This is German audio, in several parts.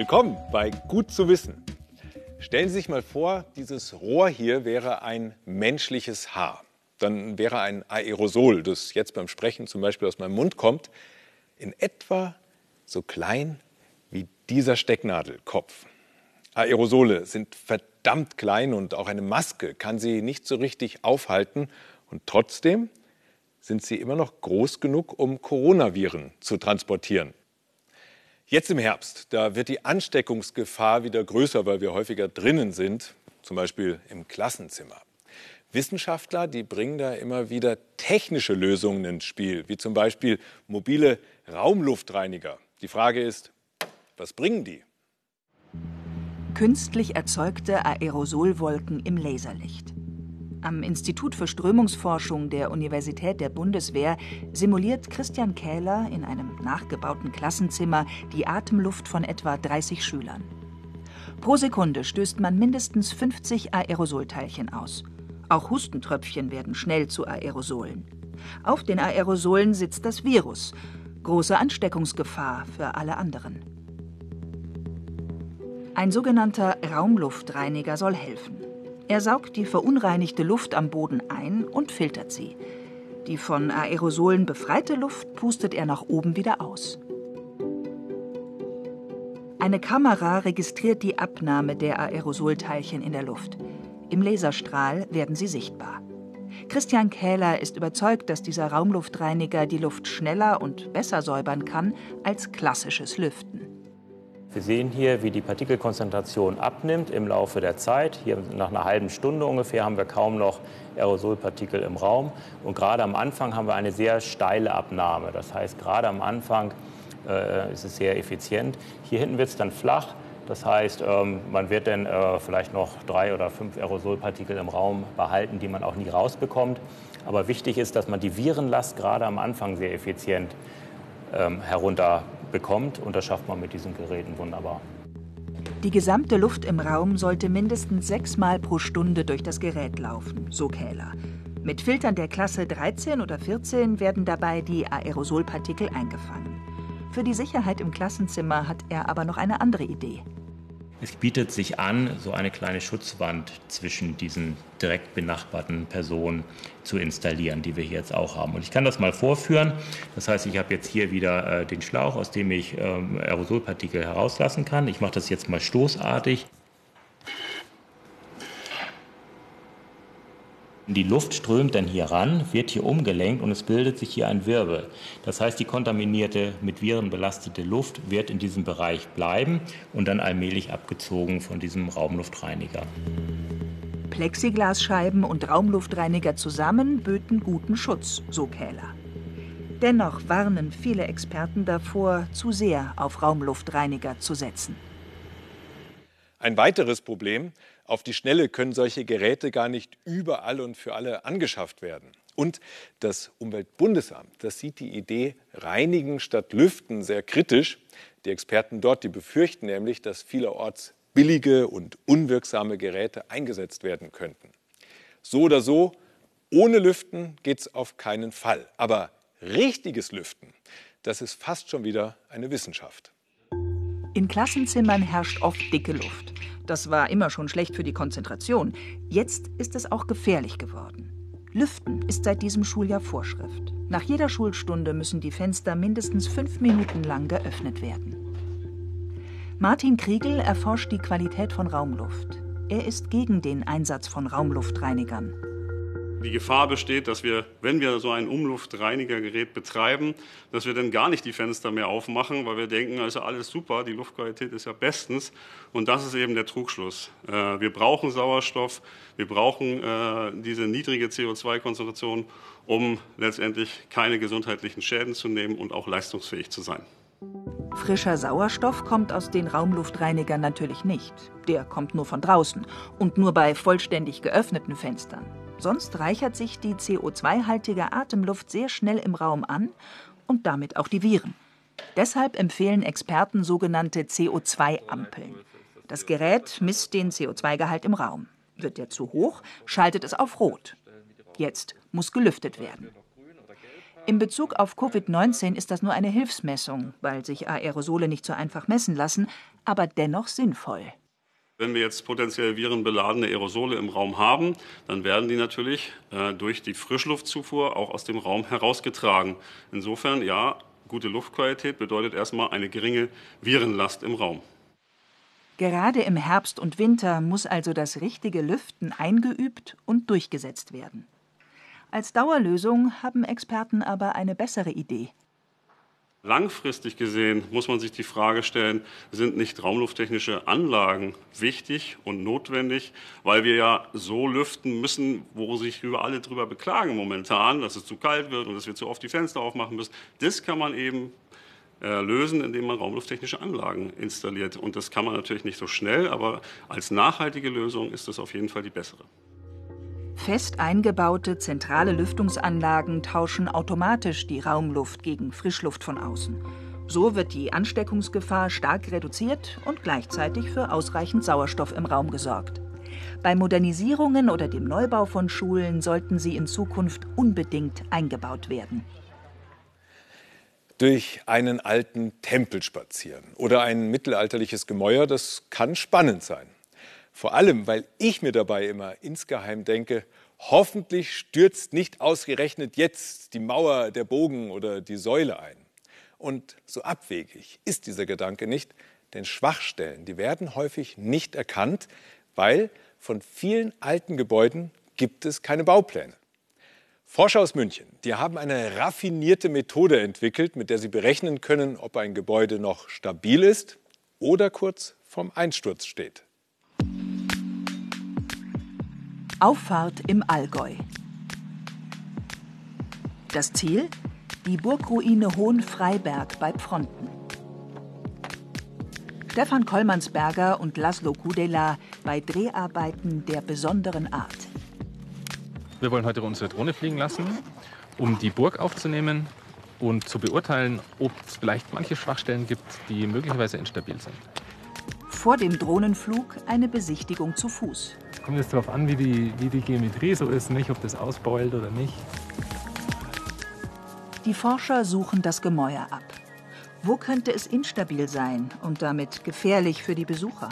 Willkommen bei Gut zu wissen. Stellen Sie sich mal vor, dieses Rohr hier wäre ein menschliches Haar. Dann wäre ein Aerosol, das jetzt beim Sprechen zum Beispiel aus meinem Mund kommt, in etwa so klein wie dieser Stecknadelkopf. Aerosole sind verdammt klein und auch eine Maske kann sie nicht so richtig aufhalten. Und trotzdem sind sie immer noch groß genug, um Coronaviren zu transportieren. Jetzt im Herbst, da wird die Ansteckungsgefahr wieder größer, weil wir häufiger drinnen sind, zum Beispiel im Klassenzimmer. Wissenschaftler, die bringen da immer wieder technische Lösungen ins Spiel, wie zum Beispiel mobile Raumluftreiniger. Die Frage ist, was bringen die? Künstlich erzeugte Aerosolwolken im Laserlicht. Am Institut für Strömungsforschung der Universität der Bundeswehr simuliert Christian Kähler in einem nachgebauten Klassenzimmer die Atemluft von etwa 30 Schülern. Pro Sekunde stößt man mindestens 50 Aerosolteilchen aus. Auch Hustentröpfchen werden schnell zu Aerosolen. Auf den Aerosolen sitzt das Virus. Große Ansteckungsgefahr für alle anderen. Ein sogenannter Raumluftreiniger soll helfen. Er saugt die verunreinigte Luft am Boden ein und filtert sie. Die von Aerosolen befreite Luft pustet er nach oben wieder aus. Eine Kamera registriert die Abnahme der Aerosolteilchen in der Luft. Im Laserstrahl werden sie sichtbar. Christian Kähler ist überzeugt, dass dieser Raumluftreiniger die Luft schneller und besser säubern kann als klassisches Lüften. Wir sehen hier, wie die Partikelkonzentration abnimmt im Laufe der Zeit. Hier nach einer halben Stunde ungefähr haben wir kaum noch Aerosolpartikel im Raum. Und gerade am Anfang haben wir eine sehr steile Abnahme. Das heißt, gerade am Anfang äh, ist es sehr effizient. Hier hinten wird es dann flach. Das heißt, ähm, man wird dann äh, vielleicht noch drei oder fünf Aerosolpartikel im Raum behalten, die man auch nie rausbekommt. Aber wichtig ist, dass man die Virenlast gerade am Anfang sehr effizient ähm, herunter bekommt. Und das schafft man mit diesen Geräten wunderbar. Die gesamte Luft im Raum sollte mindestens sechsmal pro Stunde durch das Gerät laufen, so Kähler. Mit Filtern der Klasse 13 oder 14 werden dabei die Aerosolpartikel eingefangen. Für die Sicherheit im Klassenzimmer hat er aber noch eine andere Idee. Es bietet sich an, so eine kleine Schutzwand zwischen diesen direkt benachbarten Personen zu installieren, die wir hier jetzt auch haben. Und ich kann das mal vorführen. Das heißt, ich habe jetzt hier wieder äh, den Schlauch, aus dem ich ähm, Aerosolpartikel herauslassen kann. Ich mache das jetzt mal stoßartig. Die Luft strömt dann hier ran, wird hier umgelenkt und es bildet sich hier ein Wirbel. Das heißt, die kontaminierte, mit Viren belastete Luft wird in diesem Bereich bleiben und dann allmählich abgezogen von diesem Raumluftreiniger. Plexiglasscheiben und Raumluftreiniger zusammen böten guten Schutz, so Kähler. Dennoch warnen viele Experten davor, zu sehr auf Raumluftreiniger zu setzen. Ein weiteres Problem, auf die Schnelle können solche Geräte gar nicht überall und für alle angeschafft werden. Und das Umweltbundesamt, das sieht die Idee Reinigen statt Lüften sehr kritisch. Die Experten dort, die befürchten nämlich, dass vielerorts billige und unwirksame Geräte eingesetzt werden könnten. So oder so, ohne Lüften geht es auf keinen Fall. Aber richtiges Lüften, das ist fast schon wieder eine Wissenschaft. In Klassenzimmern herrscht oft dicke Luft. Das war immer schon schlecht für die Konzentration. Jetzt ist es auch gefährlich geworden. Lüften ist seit diesem Schuljahr Vorschrift. Nach jeder Schulstunde müssen die Fenster mindestens fünf Minuten lang geöffnet werden. Martin Kriegel erforscht die Qualität von Raumluft. Er ist gegen den Einsatz von Raumluftreinigern. Die Gefahr besteht, dass wir, wenn wir so ein Umluftreinigergerät betreiben, dass wir dann gar nicht die Fenster mehr aufmachen, weil wir denken, also alles super, die Luftqualität ist ja bestens. Und das ist eben der Trugschluss. Äh, wir brauchen Sauerstoff, wir brauchen äh, diese niedrige CO2-Konzentration, um letztendlich keine gesundheitlichen Schäden zu nehmen und auch leistungsfähig zu sein. Frischer Sauerstoff kommt aus den Raumluftreinigern natürlich nicht. Der kommt nur von draußen und nur bei vollständig geöffneten Fenstern. Sonst reichert sich die CO2-haltige Atemluft sehr schnell im Raum an und damit auch die Viren. Deshalb empfehlen Experten sogenannte CO2-Ampeln. Das Gerät misst den CO2-Gehalt im Raum. Wird der zu hoch, schaltet es auf Rot. Jetzt muss gelüftet werden. In Bezug auf Covid-19 ist das nur eine Hilfsmessung, weil sich Aerosole nicht so einfach messen lassen. aber dennoch sinnvoll. Wenn wir jetzt potenziell virenbeladene Aerosole im Raum haben, dann werden die natürlich äh, durch die Frischluftzufuhr auch aus dem Raum herausgetragen. Insofern, ja, gute Luftqualität bedeutet erstmal eine geringe Virenlast im Raum. Gerade im Herbst und Winter muss also das richtige Lüften eingeübt und durchgesetzt werden. Als Dauerlösung haben Experten aber eine bessere Idee. Langfristig gesehen muss man sich die Frage stellen, sind nicht raumlufttechnische Anlagen wichtig und notwendig, weil wir ja so lüften müssen, wo sich über alle drüber beklagen momentan, dass es zu kalt wird und dass wir zu oft die Fenster aufmachen müssen. Das kann man eben äh, lösen, indem man raumlufttechnische Anlagen installiert. Und das kann man natürlich nicht so schnell, aber als nachhaltige Lösung ist das auf jeden Fall die bessere. Fest eingebaute zentrale Lüftungsanlagen tauschen automatisch die Raumluft gegen Frischluft von außen. So wird die Ansteckungsgefahr stark reduziert und gleichzeitig für ausreichend Sauerstoff im Raum gesorgt. Bei Modernisierungen oder dem Neubau von Schulen sollten sie in Zukunft unbedingt eingebaut werden. Durch einen alten Tempel spazieren oder ein mittelalterliches Gemäuer, das kann spannend sein. Vor allem, weil ich mir dabei immer insgeheim denke, hoffentlich stürzt nicht ausgerechnet jetzt die Mauer, der Bogen oder die Säule ein. Und so abwegig ist dieser Gedanke nicht, denn Schwachstellen, die werden häufig nicht erkannt, weil von vielen alten Gebäuden gibt es keine Baupläne. Forscher aus München, die haben eine raffinierte Methode entwickelt, mit der sie berechnen können, ob ein Gebäude noch stabil ist oder kurz vorm Einsturz steht. Auffahrt im Allgäu. Das Ziel? Die Burgruine Hohenfreiberg bei Pfronten. Stefan Kollmannsberger und Laszlo Kudela bei Dreharbeiten der besonderen Art. Wir wollen heute unsere Drohne fliegen lassen, um die Burg aufzunehmen und zu beurteilen, ob es vielleicht manche Schwachstellen gibt, die möglicherweise instabil sind. Vor dem Drohnenflug eine Besichtigung zu Fuß kommt jetzt darauf an, wie die, wie die Geometrie so ist, nicht, ob das ausbeult oder nicht. Die Forscher suchen das Gemäuer ab. Wo könnte es instabil sein und damit gefährlich für die Besucher?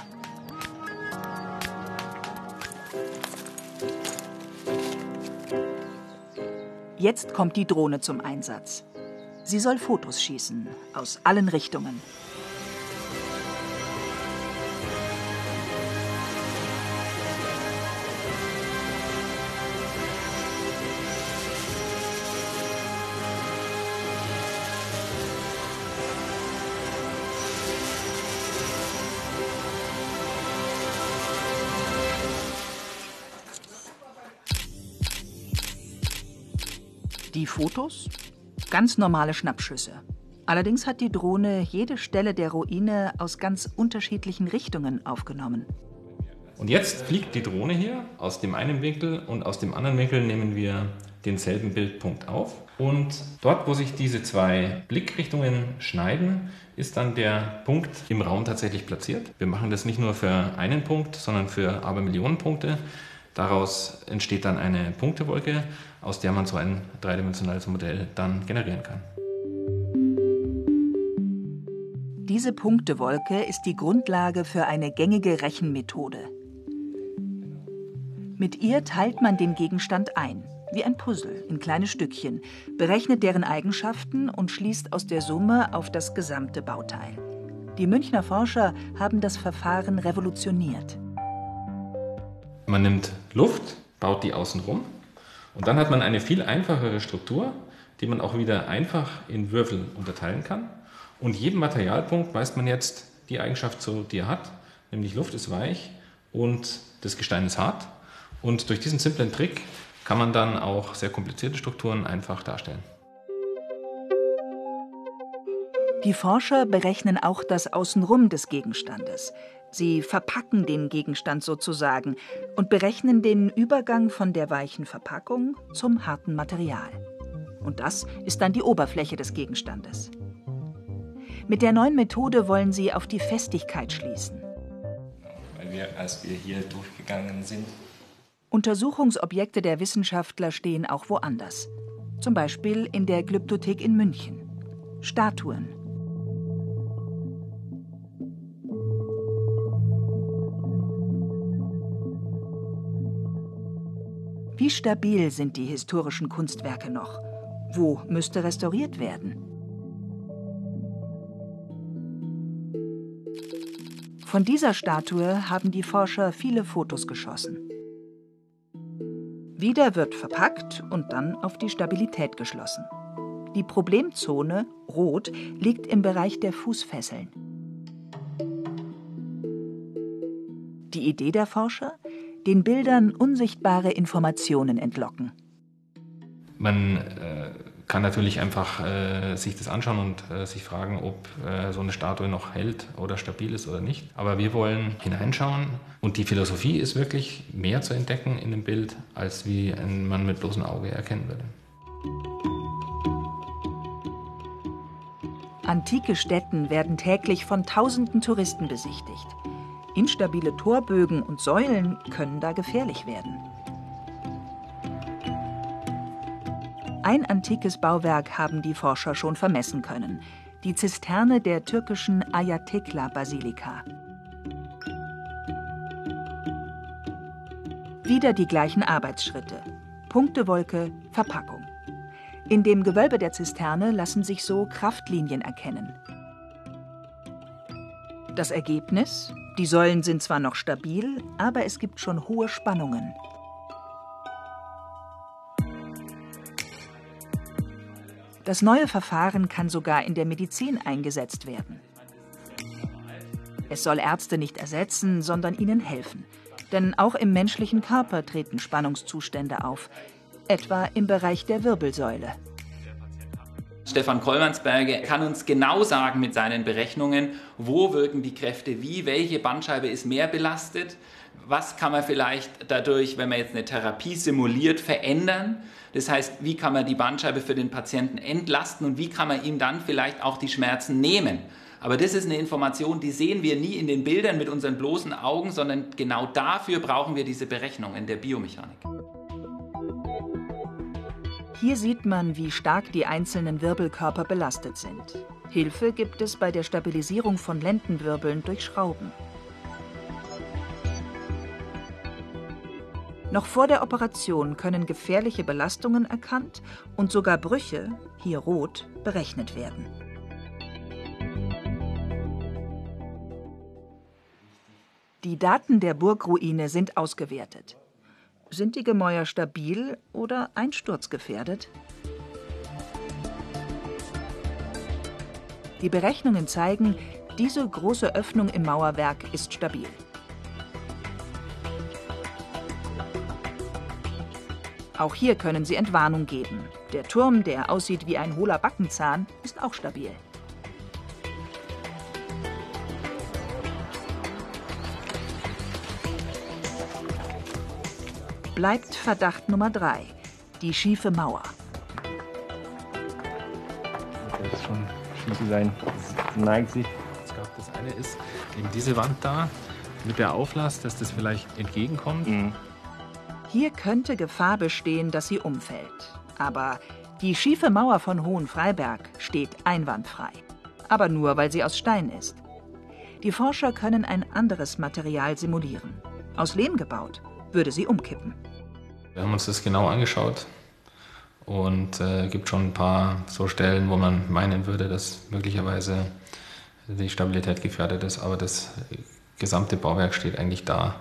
Jetzt kommt die Drohne zum Einsatz. Sie soll Fotos schießen, aus allen Richtungen. Die Fotos? Ganz normale Schnappschüsse. Allerdings hat die Drohne jede Stelle der Ruine aus ganz unterschiedlichen Richtungen aufgenommen. Und jetzt fliegt die Drohne hier aus dem einen Winkel und aus dem anderen Winkel nehmen wir denselben Bildpunkt auf. Und dort, wo sich diese zwei Blickrichtungen schneiden, ist dann der Punkt im Raum tatsächlich platziert. Wir machen das nicht nur für einen Punkt, sondern für aber Millionen Punkte. Daraus entsteht dann eine Punktewolke, aus der man so ein dreidimensionales Modell dann generieren kann. Diese Punktewolke ist die Grundlage für eine gängige Rechenmethode. Mit ihr teilt man den Gegenstand ein, wie ein Puzzle, in kleine Stückchen, berechnet deren Eigenschaften und schließt aus der Summe auf das gesamte Bauteil. Die Münchner Forscher haben das Verfahren revolutioniert. Man nimmt Luft, baut die außen rum und dann hat man eine viel einfachere Struktur, die man auch wieder einfach in Würfel unterteilen kann. Und jedem Materialpunkt weist man jetzt die Eigenschaft zu, die er hat, nämlich Luft ist weich und das Gestein ist hart. Und durch diesen simplen Trick kann man dann auch sehr komplizierte Strukturen einfach darstellen. Die Forscher berechnen auch das Außenrum des Gegenstandes. Sie verpacken den Gegenstand sozusagen und berechnen den Übergang von der weichen Verpackung zum harten Material. Und das ist dann die Oberfläche des Gegenstandes. Mit der neuen Methode wollen sie auf die Festigkeit schließen. Weil wir, als wir hier durchgegangen sind. Untersuchungsobjekte der Wissenschaftler stehen auch woanders. Zum Beispiel in der Glyptothek in München. Statuen, Wie stabil sind die historischen Kunstwerke noch? Wo müsste restauriert werden? Von dieser Statue haben die Forscher viele Fotos geschossen. Wieder wird verpackt und dann auf die Stabilität geschlossen. Die Problemzone, rot, liegt im Bereich der Fußfesseln. Die Idee der Forscher? Den Bildern unsichtbare Informationen entlocken. Man äh, kann natürlich einfach äh, sich das anschauen und äh, sich fragen, ob äh, so eine Statue noch hält oder stabil ist oder nicht. Aber wir wollen hineinschauen und die Philosophie ist wirklich mehr zu entdecken in dem Bild, als wie man mit bloßem Auge erkennen würde. Antike Stätten werden täglich von tausenden Touristen besichtigt. Instabile Torbögen und Säulen können da gefährlich werden. Ein antikes Bauwerk haben die Forscher schon vermessen können. Die Zisterne der türkischen Ayatekla-Basilika. Wieder die gleichen Arbeitsschritte. Punktewolke, Verpackung. In dem Gewölbe der Zisterne lassen sich so Kraftlinien erkennen. Das Ergebnis? Die Säulen sind zwar noch stabil, aber es gibt schon hohe Spannungen. Das neue Verfahren kann sogar in der Medizin eingesetzt werden. Es soll Ärzte nicht ersetzen, sondern ihnen helfen. Denn auch im menschlichen Körper treten Spannungszustände auf, etwa im Bereich der Wirbelsäule. Stefan Kollmannsberger kann uns genau sagen mit seinen Berechnungen, wo wirken die Kräfte wie, welche Bandscheibe ist mehr belastet, was kann man vielleicht dadurch, wenn man jetzt eine Therapie simuliert, verändern. Das heißt, wie kann man die Bandscheibe für den Patienten entlasten und wie kann man ihm dann vielleicht auch die Schmerzen nehmen. Aber das ist eine Information, die sehen wir nie in den Bildern mit unseren bloßen Augen, sondern genau dafür brauchen wir diese Berechnungen der Biomechanik. Hier sieht man, wie stark die einzelnen Wirbelkörper belastet sind. Hilfe gibt es bei der Stabilisierung von Lendenwirbeln durch Schrauben. Noch vor der Operation können gefährliche Belastungen erkannt und sogar Brüche, hier rot, berechnet werden. Die Daten der Burgruine sind ausgewertet. Sind die Gemäuer stabil oder einsturzgefährdet? Die Berechnungen zeigen, diese große Öffnung im Mauerwerk ist stabil. Auch hier können sie Entwarnung geben. Der Turm, der aussieht wie ein hohler Backenzahn, ist auch stabil. Bleibt Verdacht Nummer drei, die schiefe Mauer. Das ist schon schief sein. Das neigt sich. Ich glaube, das eine ist eben diese Wand da mit der Auflass, dass das vielleicht entgegenkommt. Mhm. Hier könnte Gefahr bestehen, dass sie umfällt. Aber die schiefe Mauer von Hohenfreiberg steht einwandfrei. Aber nur, weil sie aus Stein ist. Die Forscher können ein anderes Material simulieren. Aus Lehm gebaut, würde sie umkippen. Wir haben uns das genau angeschaut und äh, gibt schon ein paar so Stellen, wo man meinen würde, dass möglicherweise die Stabilität gefährdet ist, aber das gesamte Bauwerk steht eigentlich da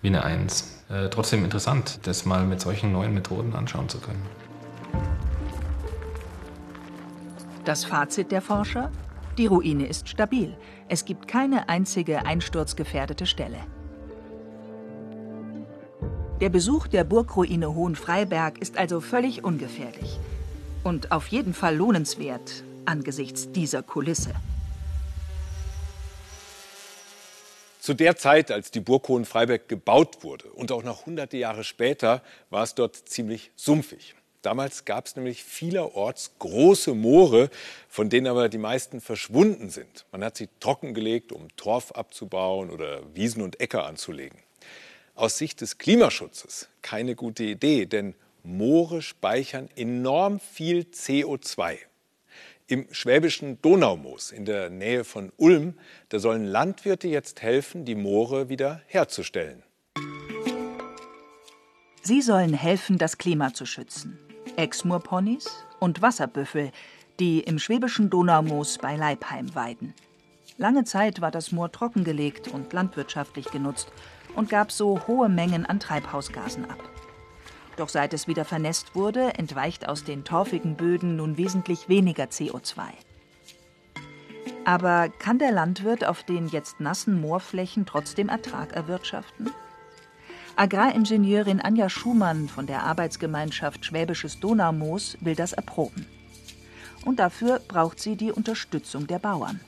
wie eine Eins. Äh, trotzdem interessant, das mal mit solchen neuen Methoden anschauen zu können. Das Fazit der Forscher? Die Ruine ist stabil. Es gibt keine einzige einsturzgefährdete Stelle. Der Besuch der Burgruine Hohenfreiberg ist also völlig ungefährlich. Und auf jeden Fall lohnenswert angesichts dieser Kulisse. Zu der Zeit, als die Burg Hohenfreiberg gebaut wurde und auch noch hunderte Jahre später, war es dort ziemlich sumpfig. Damals gab es nämlich vielerorts große Moore, von denen aber die meisten verschwunden sind. Man hat sie trockengelegt, um Torf abzubauen oder Wiesen und Äcker anzulegen aus Sicht des Klimaschutzes keine gute Idee, denn Moore speichern enorm viel CO2. Im schwäbischen Donaumoos in der Nähe von Ulm, da sollen Landwirte jetzt helfen, die Moore wieder herzustellen. Sie sollen helfen, das Klima zu schützen. Exmoorponys und Wasserbüffel, die im schwäbischen Donaumoos bei Leipheim weiden. Lange Zeit war das Moor trockengelegt und landwirtschaftlich genutzt und gab so hohe Mengen an Treibhausgasen ab. Doch seit es wieder vernässt wurde, entweicht aus den torfigen Böden nun wesentlich weniger CO2. Aber kann der Landwirt auf den jetzt nassen Moorflächen trotzdem Ertrag erwirtschaften? Agraringenieurin Anja Schumann von der Arbeitsgemeinschaft Schwäbisches Donaumoos will das erproben. Und dafür braucht sie die Unterstützung der Bauern.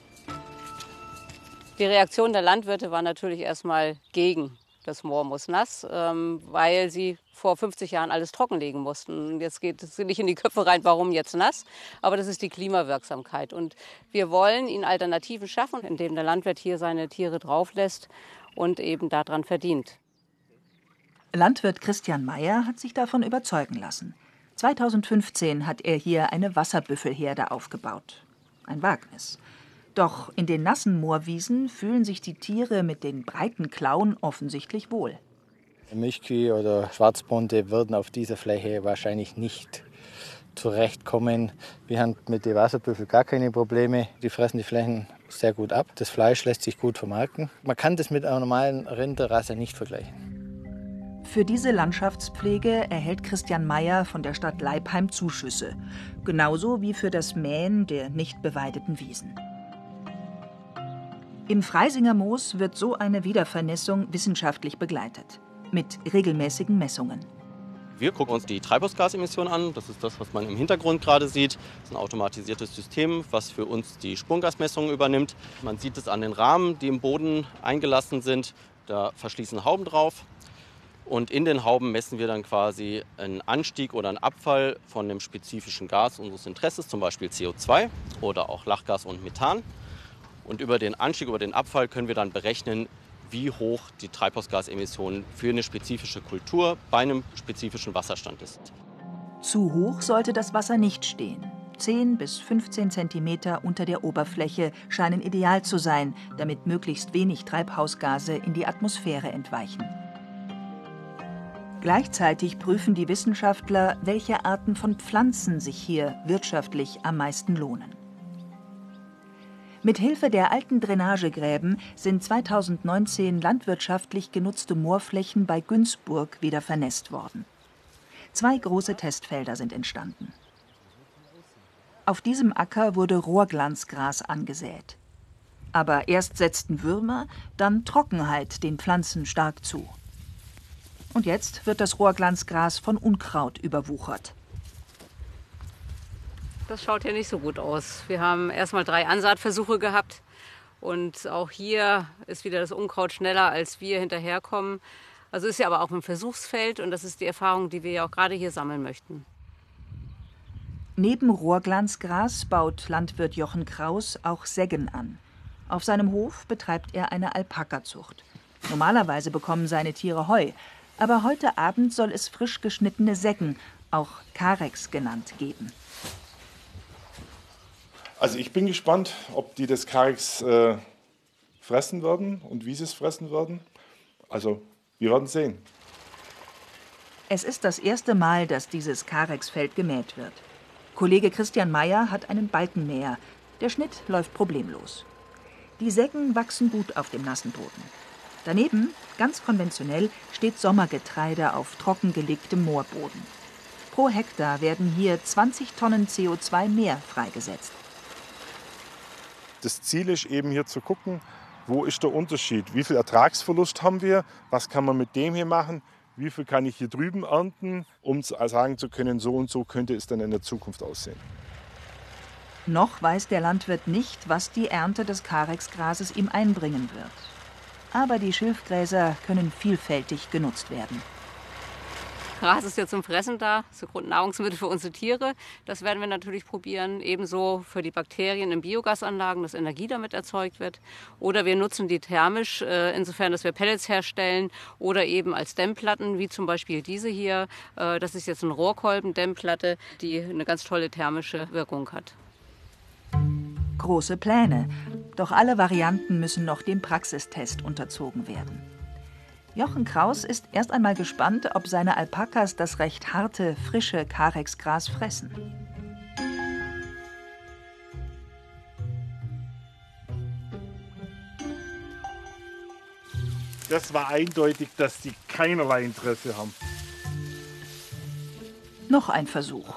Die Reaktion der Landwirte war natürlich erstmal gegen das Moor muss nass, ähm, weil sie vor 50 Jahren alles trockenlegen mussten. Jetzt geht es nicht in die Köpfe rein, warum jetzt nass, aber das ist die Klimawirksamkeit. Und wir wollen ihnen Alternativen schaffen, indem der Landwirt hier seine Tiere drauflässt und eben daran verdient. Landwirt Christian Meyer hat sich davon überzeugen lassen. 2015 hat er hier eine Wasserbüffelherde aufgebaut. Ein Wagnis. Doch in den nassen Moorwiesen fühlen sich die Tiere mit den breiten Klauen offensichtlich wohl. Milchkühe oder Schwarzbunte würden auf dieser Fläche wahrscheinlich nicht zurechtkommen. Wir haben mit den Wasserbüffeln gar keine Probleme. Die fressen die Flächen sehr gut ab. Das Fleisch lässt sich gut vermarkten. Man kann das mit einer normalen Rinderrasse nicht vergleichen. Für diese Landschaftspflege erhält Christian Meyer von der Stadt Leipheim Zuschüsse, genauso wie für das Mähen der nicht beweideten Wiesen. Im Freisinger Moos wird so eine Wiedervernässung wissenschaftlich begleitet, mit regelmäßigen Messungen. Wir gucken uns die Treibhausgasemissionen an. Das ist das, was man im Hintergrund gerade sieht. Das ist ein automatisiertes System, was für uns die Spurengasmessungen übernimmt. Man sieht es an den Rahmen, die im Boden eingelassen sind. Da verschließen Hauben drauf. Und in den Hauben messen wir dann quasi einen Anstieg oder einen Abfall von dem spezifischen Gas unseres Interesses, zum Beispiel CO2 oder auch Lachgas und Methan. Und über den Anstieg, über den Abfall können wir dann berechnen, wie hoch die Treibhausgasemission für eine spezifische Kultur bei einem spezifischen Wasserstand ist. Zu hoch sollte das Wasser nicht stehen. 10 bis 15 Zentimeter unter der Oberfläche scheinen ideal zu sein, damit möglichst wenig Treibhausgase in die Atmosphäre entweichen. Gleichzeitig prüfen die Wissenschaftler, welche Arten von Pflanzen sich hier wirtschaftlich am meisten lohnen. Mit Hilfe der alten Drainagegräben sind 2019 landwirtschaftlich genutzte Moorflächen bei Günzburg wieder vernässt worden. Zwei große Testfelder sind entstanden. Auf diesem Acker wurde Rohrglanzgras angesät. Aber erst setzten Würmer, dann Trockenheit den Pflanzen stark zu. Und jetzt wird das Rohrglanzgras von Unkraut überwuchert. Das schaut ja nicht so gut aus. Wir haben erstmal drei Ansaatversuche gehabt und auch hier ist wieder das Unkraut schneller, als wir hinterherkommen. Also ist ja aber auch ein Versuchsfeld und das ist die Erfahrung, die wir ja auch gerade hier sammeln möchten. Neben Rohrglanzgras baut Landwirt Jochen Kraus auch Seggen an. Auf seinem Hof betreibt er eine Alpakazucht. Normalerweise bekommen seine Tiere Heu, aber heute Abend soll es frisch geschnittene Säcken, auch Karex genannt, geben. Also ich bin gespannt, ob die das Karex äh, fressen werden und wie sie es fressen werden. Also wir werden sehen. Es ist das erste Mal, dass dieses Karexfeld gemäht wird. Kollege Christian Meyer hat einen Balkenmäher. Der Schnitt läuft problemlos. Die Säcken wachsen gut auf dem nassen Boden. Daneben, ganz konventionell, steht Sommergetreide auf trockengelegtem Moorboden. Pro Hektar werden hier 20 Tonnen CO2 mehr freigesetzt. Das Ziel ist eben hier zu gucken, wo ist der Unterschied? Wie viel Ertragsverlust haben wir? Was kann man mit dem hier machen? Wie viel kann ich hier drüben ernten, um sagen zu können, so und so könnte es dann in der Zukunft aussehen? Noch weiß der Landwirt nicht, was die Ernte des Karexgrases ihm einbringen wird aber die Schilfgräser können vielfältig genutzt werden. Gras ist ja zum Fressen da, ist Grundnahrungsmittel für unsere Tiere. Das werden wir natürlich probieren. Ebenso für die Bakterien in Biogasanlagen, dass Energie damit erzeugt wird. Oder wir nutzen die thermisch, äh, insofern, dass wir Pellets herstellen oder eben als Dämmplatten, wie zum Beispiel diese hier. Äh, das ist jetzt eine Rohrkolben-Dämmplatte, die eine ganz tolle thermische Wirkung hat. Große Pläne. Doch alle Varianten müssen noch dem Praxistest unterzogen werden. Jochen Kraus ist erst einmal gespannt, ob seine Alpakas das recht harte, frische Karexgras fressen. Das war eindeutig, dass die keinerlei Interesse haben. Noch ein Versuch.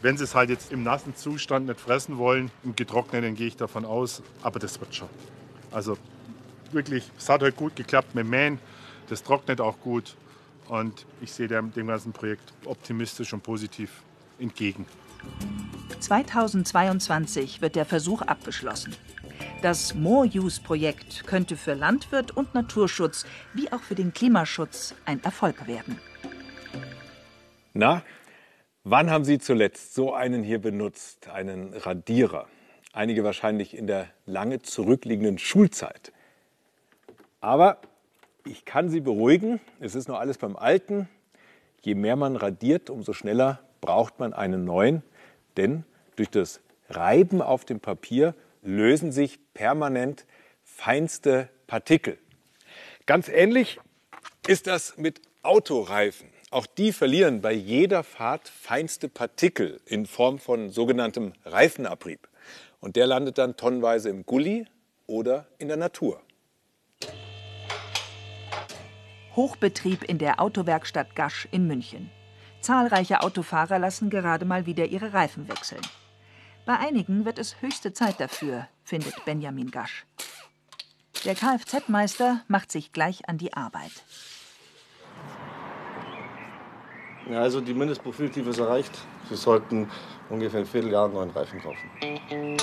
Wenn sie es halt jetzt im nassen Zustand nicht fressen wollen, im getrockneten gehe ich davon aus, aber das wird schon. Also wirklich, es hat heute gut geklappt mit Mähen, das trocknet auch gut und ich sehe dem, dem ganzen Projekt optimistisch und positiv entgegen. 2022 wird der Versuch abgeschlossen. Das More-Use-Projekt könnte für Landwirt und Naturschutz wie auch für den Klimaschutz ein Erfolg werden. Na, wann haben Sie zuletzt so einen hier benutzt, einen Radierer? Einige wahrscheinlich in der lange zurückliegenden Schulzeit. Aber ich kann Sie beruhigen, es ist noch alles beim Alten. Je mehr man radiert, umso schneller braucht man einen neuen, denn durch das Reiben auf dem Papier lösen sich permanent feinste Partikel. Ganz ähnlich ist das mit Autoreifen. Auch die verlieren bei jeder Fahrt feinste Partikel in Form von sogenanntem Reifenabrieb. Und der landet dann tonnenweise im Gully oder in der Natur. Hochbetrieb in der Autowerkstatt Gasch in München. Zahlreiche Autofahrer lassen gerade mal wieder ihre Reifen wechseln. Bei einigen wird es höchste Zeit dafür, findet Benjamin Gasch. Der Kfz-Meister macht sich gleich an die Arbeit. Ja, also die Mindestprofiltiefe ist erreicht. Sie sollten ungefähr ein Vierteljahr einen neuen Reifen kaufen.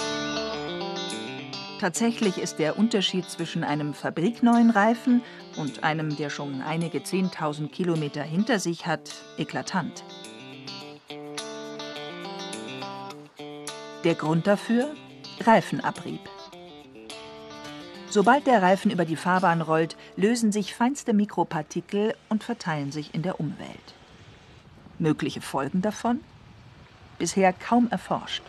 Tatsächlich ist der Unterschied zwischen einem fabrikneuen Reifen und einem, der schon einige 10.000 Kilometer hinter sich hat, eklatant. Der Grund dafür? Reifenabrieb. Sobald der Reifen über die Fahrbahn rollt, lösen sich feinste Mikropartikel und verteilen sich in der Umwelt. Mögliche Folgen davon? Bisher kaum erforscht.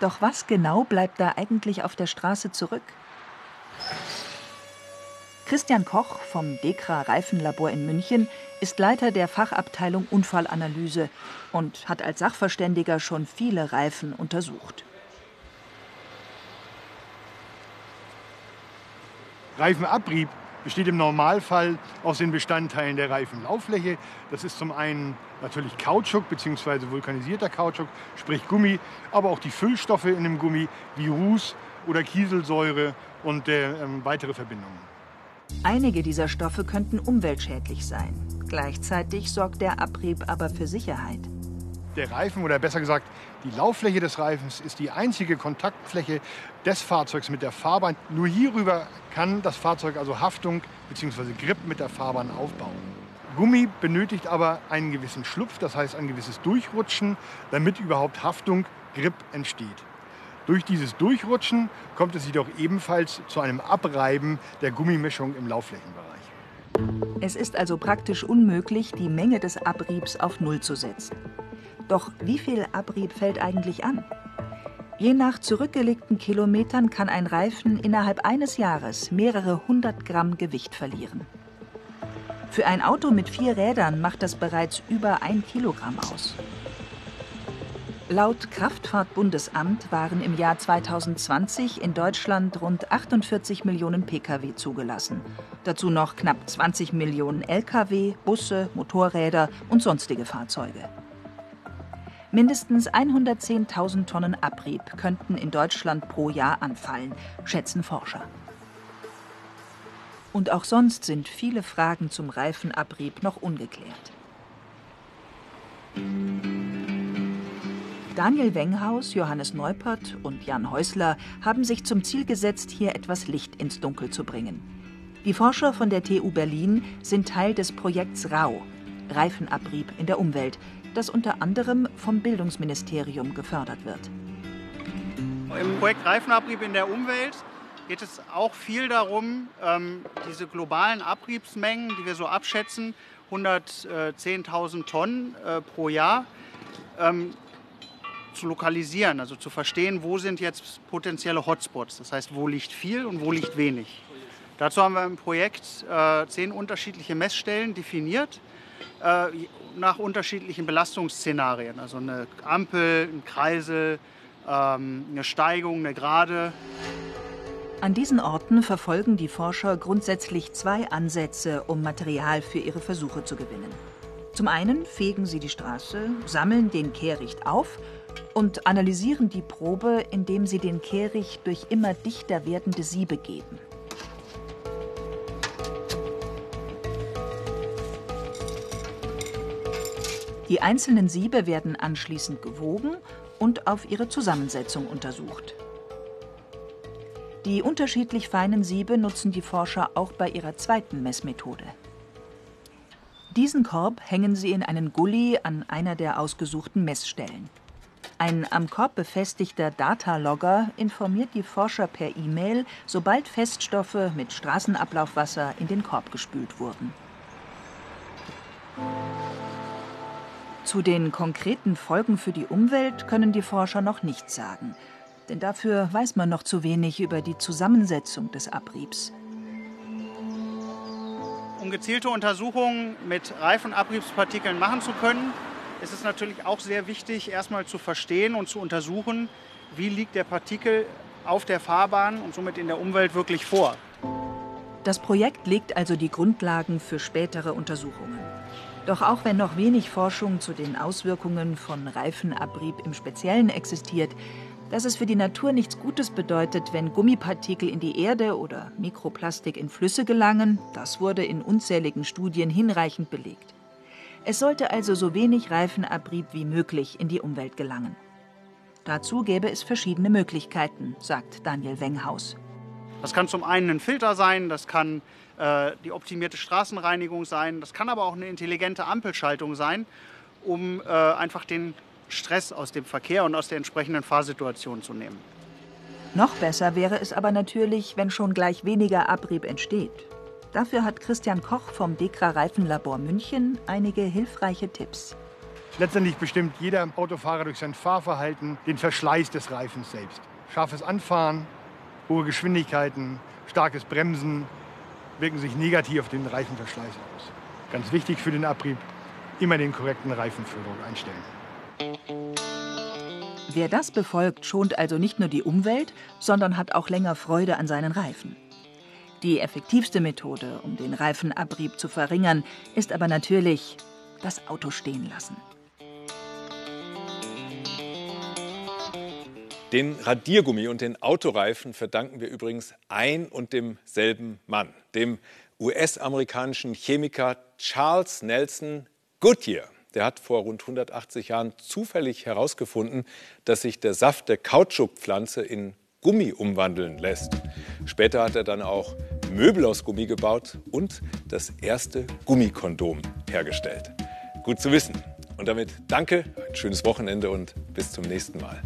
Doch was genau bleibt da eigentlich auf der Straße zurück? Christian Koch vom Dekra Reifenlabor in München ist Leiter der Fachabteilung Unfallanalyse und hat als Sachverständiger schon viele Reifen untersucht. Reifenabrieb besteht im Normalfall aus den Bestandteilen der Reifenlauffläche. Das ist zum einen natürlich Kautschuk bzw. vulkanisierter Kautschuk, sprich Gummi, aber auch die Füllstoffe in dem Gummi wie Ruß oder Kieselsäure und äh, weitere Verbindungen. Einige dieser Stoffe könnten umweltschädlich sein. Gleichzeitig sorgt der Abrieb aber für Sicherheit. Der Reifen oder besser gesagt die Lauffläche des Reifens ist die einzige Kontaktfläche des Fahrzeugs mit der Fahrbahn. Nur hierüber kann das Fahrzeug also Haftung bzw. Grip mit der Fahrbahn aufbauen. Gummi benötigt aber einen gewissen Schlupf, das heißt ein gewisses Durchrutschen, damit überhaupt Haftung, Grip entsteht. Durch dieses Durchrutschen kommt es jedoch ebenfalls zu einem Abreiben der Gummimischung im Laufflächenbereich. Es ist also praktisch unmöglich, die Menge des Abriebs auf Null zu setzen. Doch wie viel Abrieb fällt eigentlich an? Je nach zurückgelegten Kilometern kann ein Reifen innerhalb eines Jahres mehrere hundert Gramm Gewicht verlieren. Für ein Auto mit vier Rädern macht das bereits über ein Kilogramm aus. Laut Kraftfahrtbundesamt waren im Jahr 2020 in Deutschland rund 48 Millionen Pkw zugelassen. Dazu noch knapp 20 Millionen Lkw, Busse, Motorräder und sonstige Fahrzeuge. Mindestens 110.000 Tonnen Abrieb könnten in Deutschland pro Jahr anfallen, schätzen Forscher. Und auch sonst sind viele Fragen zum Reifenabrieb noch ungeklärt. Daniel Wenghaus, Johannes Neupert und Jan Häusler haben sich zum Ziel gesetzt, hier etwas Licht ins Dunkel zu bringen. Die Forscher von der TU Berlin sind Teil des Projekts RAU, Reifenabrieb in der Umwelt, das unter anderem vom Bildungsministerium gefördert wird. Im Projekt Reifenabrieb in der Umwelt geht es auch viel darum, ähm, diese globalen Abriebsmengen, die wir so abschätzen, 110.000 Tonnen äh, pro Jahr, ähm, zu lokalisieren, also zu verstehen, wo sind jetzt potenzielle Hotspots. Das heißt, wo liegt viel und wo liegt wenig. Dazu haben wir im Projekt äh, zehn unterschiedliche Messstellen definiert nach unterschiedlichen Belastungsszenarien. Also eine Ampel, ein Kreisel, ähm, eine Steigung, eine Gerade. An diesen Orten verfolgen die Forscher grundsätzlich zwei Ansätze, um Material für ihre Versuche zu gewinnen. Zum einen fegen sie die Straße, sammeln den Kehricht auf und analysieren die Probe, indem sie den Kehricht durch immer dichter werdende Siebe geben. Die einzelnen Siebe werden anschließend gewogen und auf ihre Zusammensetzung untersucht. Die unterschiedlich feinen Siebe nutzen die Forscher auch bei ihrer zweiten Messmethode. Diesen Korb hängen sie in einen Gully an einer der ausgesuchten Messstellen. Ein am Korb befestigter Datalogger informiert die Forscher per E-Mail, sobald Feststoffe mit Straßenablaufwasser in den Korb gespült wurden. Zu den konkreten Folgen für die Umwelt können die Forscher noch nichts sagen, denn dafür weiß man noch zu wenig über die Zusammensetzung des Abriebs. Um gezielte Untersuchungen mit Reifenabriebspartikeln machen zu können, ist es natürlich auch sehr wichtig, erstmal zu verstehen und zu untersuchen, wie liegt der Partikel auf der Fahrbahn und somit in der Umwelt wirklich vor. Das Projekt legt also die Grundlagen für spätere Untersuchungen. Doch auch wenn noch wenig Forschung zu den Auswirkungen von Reifenabrieb im Speziellen existiert, dass es für die Natur nichts Gutes bedeutet, wenn Gummipartikel in die Erde oder Mikroplastik in Flüsse gelangen, das wurde in unzähligen Studien hinreichend belegt. Es sollte also so wenig Reifenabrieb wie möglich in die Umwelt gelangen. Dazu gäbe es verschiedene Möglichkeiten, sagt Daniel Wenghaus. Das kann zum einen ein Filter sein, das kann äh, die optimierte Straßenreinigung sein. Das kann aber auch eine intelligente Ampelschaltung sein, um äh, einfach den Stress aus dem Verkehr und aus der entsprechenden Fahrsituation zu nehmen. Noch besser wäre es aber natürlich, wenn schon gleich weniger Abrieb entsteht. Dafür hat Christian Koch vom Dekra Reifenlabor München einige hilfreiche Tipps. Letztendlich bestimmt jeder Autofahrer durch sein Fahrverhalten den Verschleiß des Reifens selbst. Scharfes Anfahren, hohe Geschwindigkeiten, starkes Bremsen, wirken sich negativ auf den Reifenverschleiß aus. Ganz wichtig für den Abrieb, immer den korrekten Reifenfüllung einstellen. Wer das befolgt, schont also nicht nur die Umwelt, sondern hat auch länger Freude an seinen Reifen. Die effektivste Methode, um den Reifenabrieb zu verringern, ist aber natürlich das Auto stehen lassen. Den Radiergummi und den Autoreifen verdanken wir übrigens ein und demselben Mann, dem US-amerikanischen Chemiker Charles Nelson Goodyear. Der hat vor rund 180 Jahren zufällig herausgefunden, dass sich der Saft der Kautschukpflanze in Gummi umwandeln lässt. Später hat er dann auch Möbel aus Gummi gebaut und das erste Gummikondom hergestellt. Gut zu wissen. Und damit danke, ein schönes Wochenende und bis zum nächsten Mal.